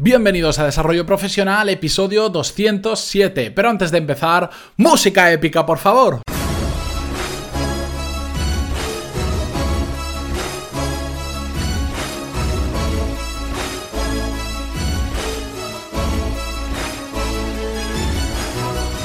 Bienvenidos a Desarrollo Profesional, episodio 207. Pero antes de empezar, música épica, por favor.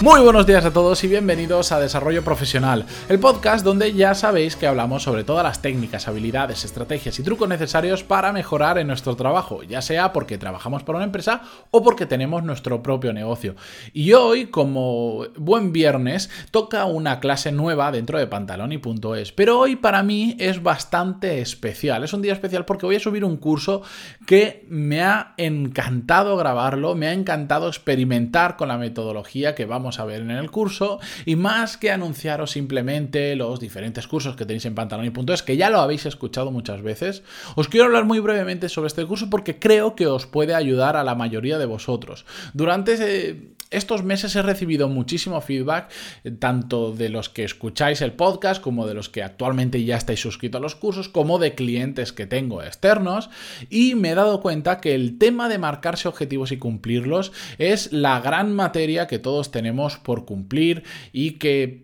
Muy buenos días a todos y bienvenidos a Desarrollo Profesional, el podcast donde ya sabéis que hablamos sobre todas las técnicas, habilidades, estrategias y trucos necesarios para mejorar en nuestro trabajo, ya sea porque trabajamos para una empresa o porque tenemos nuestro propio negocio. Y hoy, como buen viernes, toca una clase nueva dentro de pantaloni.es, pero hoy para mí es bastante especial. Es un día especial porque voy a subir un curso que me ha encantado grabarlo, me ha encantado experimentar con la metodología que vamos a ver en el curso y más que anunciaros simplemente los diferentes cursos que tenéis en pantaloni.es, que ya lo habéis escuchado muchas veces, os quiero hablar muy brevemente sobre este curso porque creo que os puede ayudar a la mayoría de vosotros. Durante estos meses he recibido muchísimo feedback, eh, tanto de los que escucháis el podcast, como de los que actualmente ya estáis suscritos a los cursos, como de clientes que tengo externos, y me he dado cuenta que el tema de marcarse objetivos y cumplirlos es la gran materia que todos tenemos por cumplir y que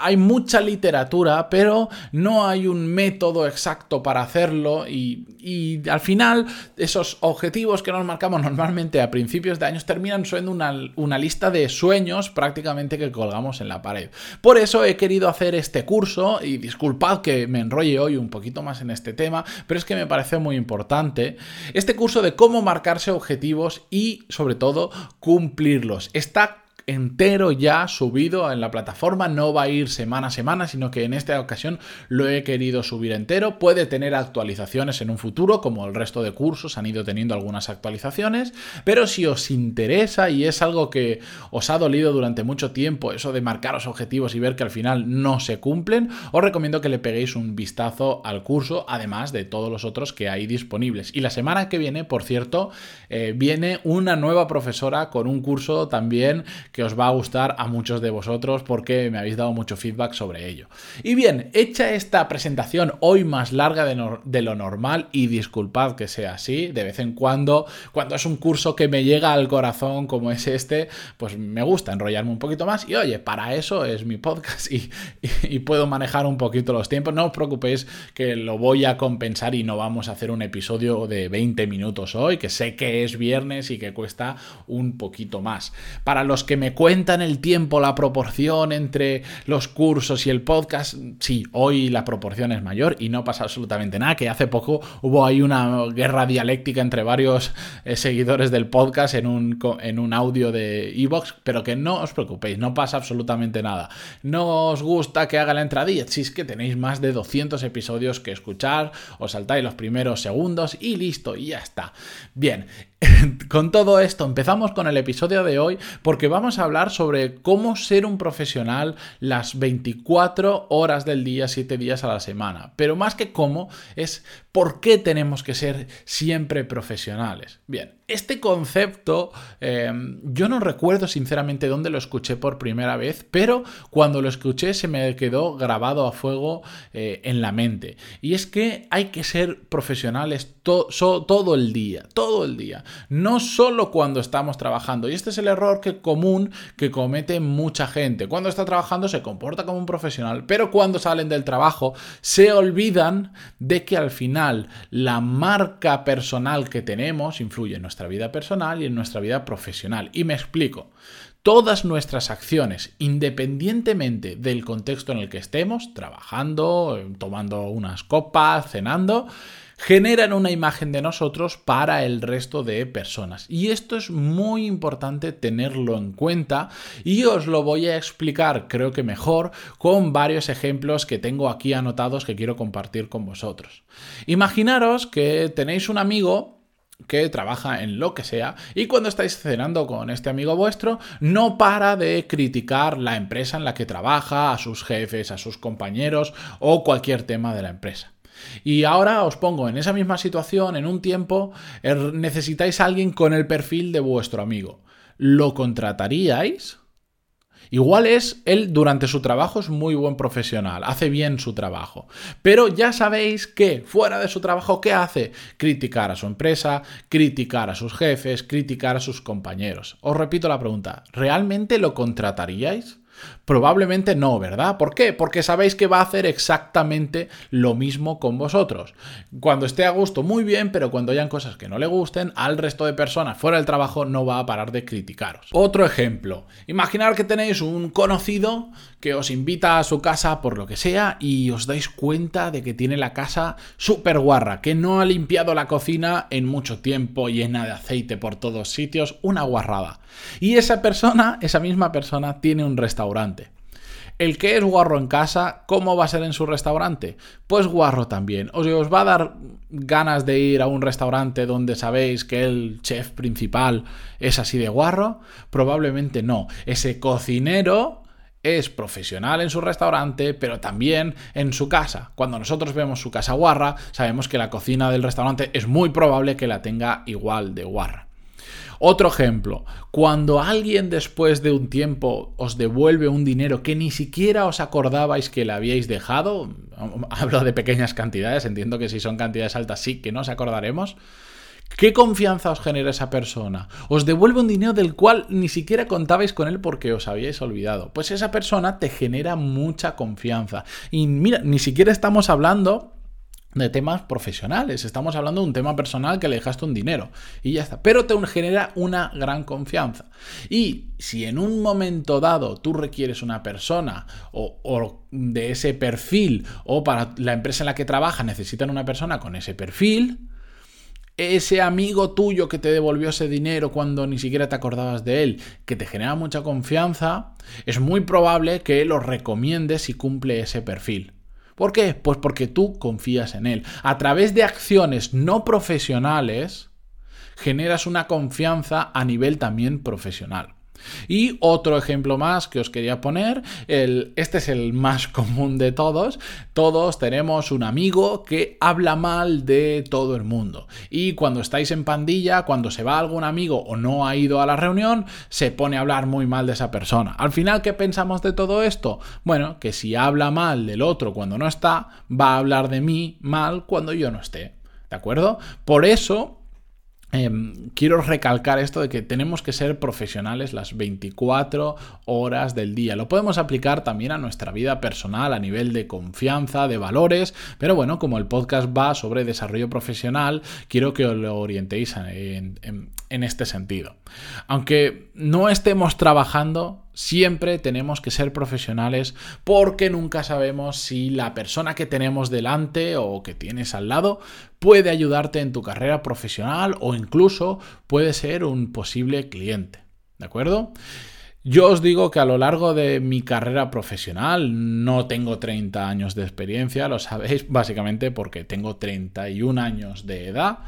hay mucha literatura, pero no hay un método exacto para hacerlo y, al final esos objetivos que nos marcamos normalmente a principios de años terminan siendo una, una, lista de sueños prácticamente que colgamos en la pared. Por eso he querido hacer este curso y disculpad que me enrolle hoy un poquito más en este tema, pero es que me parece muy importante. Este curso de cómo marcarse objetivos y sobre todo cumplirlos. Está entero ya subido en la plataforma, no va a ir semana a semana, sino que en esta ocasión lo he querido subir entero. Puede tener actualizaciones en un futuro, como el resto de cursos han ido teniendo algunas actualizaciones, pero si os interesa y es algo que os ha dolido durante mucho tiempo, eso de marcaros objetivos y ver que al final no se cumplen, os recomiendo que le peguéis un vistazo al curso, además de todos los otros que hay disponibles. Y la semana que viene, por cierto, eh, viene una nueva profesora con un curso también que os va a gustar a muchos de vosotros porque me habéis dado mucho feedback sobre ello. Y bien, hecha esta presentación hoy más larga de, lo normal y disculpad que sea así, de vez en cuando, cuando es un curso que me llega al corazón como es este, pues me gusta enrollarme un poquito más y oye, para eso es mi podcast y, puedo manejar un poquito los tiempos. No os preocupéis que lo voy a compensar y no vamos a hacer un episodio de 20 minutos hoy, que sé que es viernes y que cuesta un poquito más. Para los que me cuentan el tiempo, la proporción entre los cursos y el podcast, sí, hoy la proporción es mayor y no pasa absolutamente nada, que hace poco hubo ahí una guerra dialéctica entre varios eh, seguidores del podcast en un, en un audio de Evox, pero que no os preocupéis, no pasa absolutamente nada. No os gusta que haga la entradilla, si es que tenéis más de 200 episodios que escuchar, os saltáis los primeros segundos y listo, y ya está. Bien, con todo esto empezamos con el episodio de hoy porque vamos a hablar sobre cómo ser un profesional las 24 horas del día, 7 días a la semana. Pero más que cómo, es por qué tenemos que ser siempre profesionales. Bien, este concepto em, yo no recuerdo sinceramente dónde lo escuché por primera vez, pero cuando lo escuché se me quedó grabado a fuego eh, en la mente. Y es que hay que ser profesionales todo el día, todo el día, no solo cuando estamos trabajando. Y este es el error que, común que comete mucha gente. Cuando está trabajando se comporta como un profesional, pero cuando salen del trabajo se olvidan de que al final la marca personal que tenemos influye en nuestra vida personal y en nuestra vida profesional. Y me explico. Todas nuestras acciones, independientemente del contexto en el que estemos, trabajando, tomando unas copas, cenando, generan una imagen de nosotros para el resto de personas. Y esto es muy importante tenerlo en cuenta y os lo voy a explicar, creo que mejor, con varios ejemplos que tengo aquí anotados que quiero compartir con vosotros. Imaginaros que tenéis un amigo que trabaja en lo que sea y cuando estáis cenando con este amigo vuestro no para de criticar la empresa en la que trabaja, a sus jefes, a sus compañeros o cualquier tema de la empresa. Y ahora os pongo en esa misma situación, en un tiempo, er, necesitáis a alguien con el perfil de vuestro amigo. ¿Lo contrataríais? Igual es él durante su trabajo es muy buen profesional, hace bien su trabajo. Pero ya sabéis que fuera de su trabajo, ¿qué hace? Criticar a su empresa, criticar a sus jefes, criticar a sus compañeros. Os repito la pregunta, ¿realmente lo contrataríais? Probablemente no, ¿verdad? ¿Por qué? Porque sabéis que va a hacer exactamente lo mismo con vosotros. Cuando esté a gusto, muy bien, pero cuando hayan cosas que no le gusten, al resto de personas fuera del trabajo no va a parar de criticaros. Otro ejemplo, imaginar que tenéis un conocido que os invita a su casa por lo que sea y os dais cuenta de que tiene la casa súper guarra, que no ha limpiado la cocina en mucho tiempo, llena de aceite por todos sitios, una guarrada. Y esa persona, esa misma persona, tiene un restaurante. El que es guarro en casa, ¿cómo va a ser en su restaurante? Pues guarro también. O sea, os va a dar ganas de ir a un restaurante donde sabéis que el chef principal es así de guarro. Probablemente no. Ese cocinero es profesional en su restaurante, pero también en su casa. Cuando nosotros vemos su casa guarra, sabemos que la cocina del restaurante es muy probable que la tenga igual de guarra. Otro ejemplo, cuando alguien después de un tiempo os devuelve un dinero que ni siquiera os acordabais que le habíais dejado, hablo de pequeñas cantidades, entiendo que si son cantidades altas sí que nos acordaremos, ¿Qué confianza os genera esa persona? Os devuelve un dinero del cual ni siquiera contabais con él porque os habíais olvidado. Pues esa persona te genera mucha confianza. Y mira, ni siquiera estamos hablando de temas profesionales. Estamos hablando de un tema personal que le dejaste un dinero y ya está. Pero te genera una gran confianza. Y si en un momento dado tú requieres una persona o, de ese perfil o para la empresa en la que trabaja necesitan una persona con ese perfil, ese amigo tuyo que te devolvió ese dinero cuando ni siquiera te acordabas de él, que te genera mucha confianza, es muy probable que lo recomiendes y cumple ese perfil. ¿Por qué? Pues porque tú confías en él. A través de acciones no profesionales, generas una confianza a nivel también profesional. Y otro ejemplo más que os quería poner, este es el más común de todos, todos tenemos un amigo que habla mal de todo el mundo. Y cuando estáis en pandilla, cuando se va algún amigo o no ha ido a la reunión, se pone a hablar muy mal de esa persona. Al final, ¿qué pensamos de todo esto? Bueno, que si habla mal del otro cuando no está, va a hablar de mí mal cuando yo no esté. ¿De acuerdo? Por eso Em, quiero recalcar esto de que tenemos que ser profesionales las 24 horas del día. Lo podemos aplicar también a nuestra vida personal a nivel de confianza, de valores, pero bueno, como el podcast va sobre desarrollo profesional, quiero que os lo orientéis en, en este sentido. Aunque no estemos trabajando, siempre tenemos que ser profesionales porque nunca sabemos si la persona que tenemos delante o que tienes al lado puede ayudarte en tu carrera profesional o incluso puede ser un posible cliente. ¿De acuerdo? Yo os digo que a lo largo de mi carrera profesional no tengo 30 años de experiencia, lo sabéis básicamente porque tengo 31 años de edad,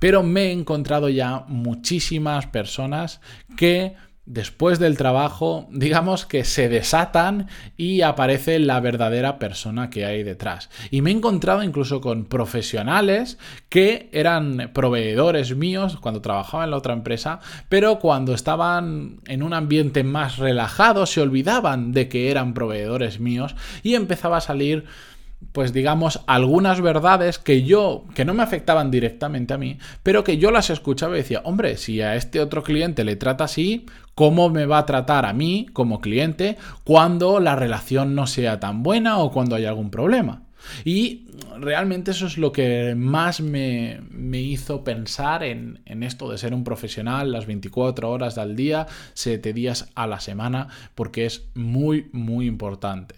pero me he encontrado ya muchísimas personas que después del trabajo, digamos que se desatan y aparece la verdadera persona que hay detrás. Y me he encontrado incluso con profesionales que eran proveedores míos cuando trabajaba en la otra empresa, pero cuando estaban en un ambiente más relajado se olvidaban de que eran proveedores míos y empezaba a salir pues digamos, algunas verdades que yo, que no me afectaban directamente a mí, pero que yo las escuchaba y decía, hombre, si a este otro cliente le trata así, ¿cómo me va a tratar a mí como cliente cuando la relación no sea tan buena o cuando hay algún problema? Y realmente eso es lo que más me, hizo pensar en, en, esto de ser un profesional las 24 horas al día, 7 días a la semana, porque es muy, muy importante.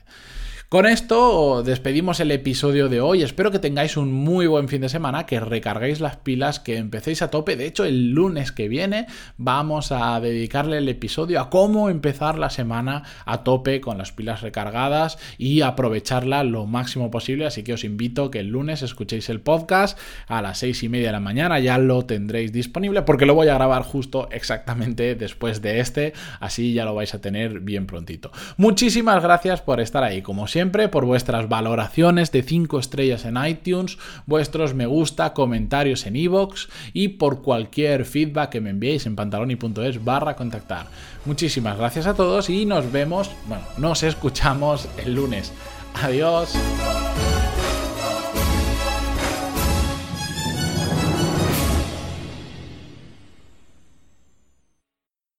Con esto despedimos el episodio de hoy. Espero que tengáis un muy buen fin de semana, que recarguéis las pilas, que empecéis a tope. De hecho, el lunes que viene vamos a dedicarle el episodio a cómo empezar la semana a tope con las pilas recargadas y aprovecharla lo máximo posible. Así que os invito que el lunes escuchéis el podcast a las seis y media de la mañana. Ya lo tendréis disponible porque lo voy a grabar justo exactamente después de este. Así ya lo vais a tener bien prontito. Muchísimas gracias por estar ahí. Como siempre, por vuestras valoraciones de 5 estrellas en iTunes, vuestros me gusta, comentarios en iVoox y por cualquier feedback que me enviéis en pantaloni.es barra contactar. Muchísimas gracias a todos y nos vemos, bueno, nos escuchamos el lunes. Adiós.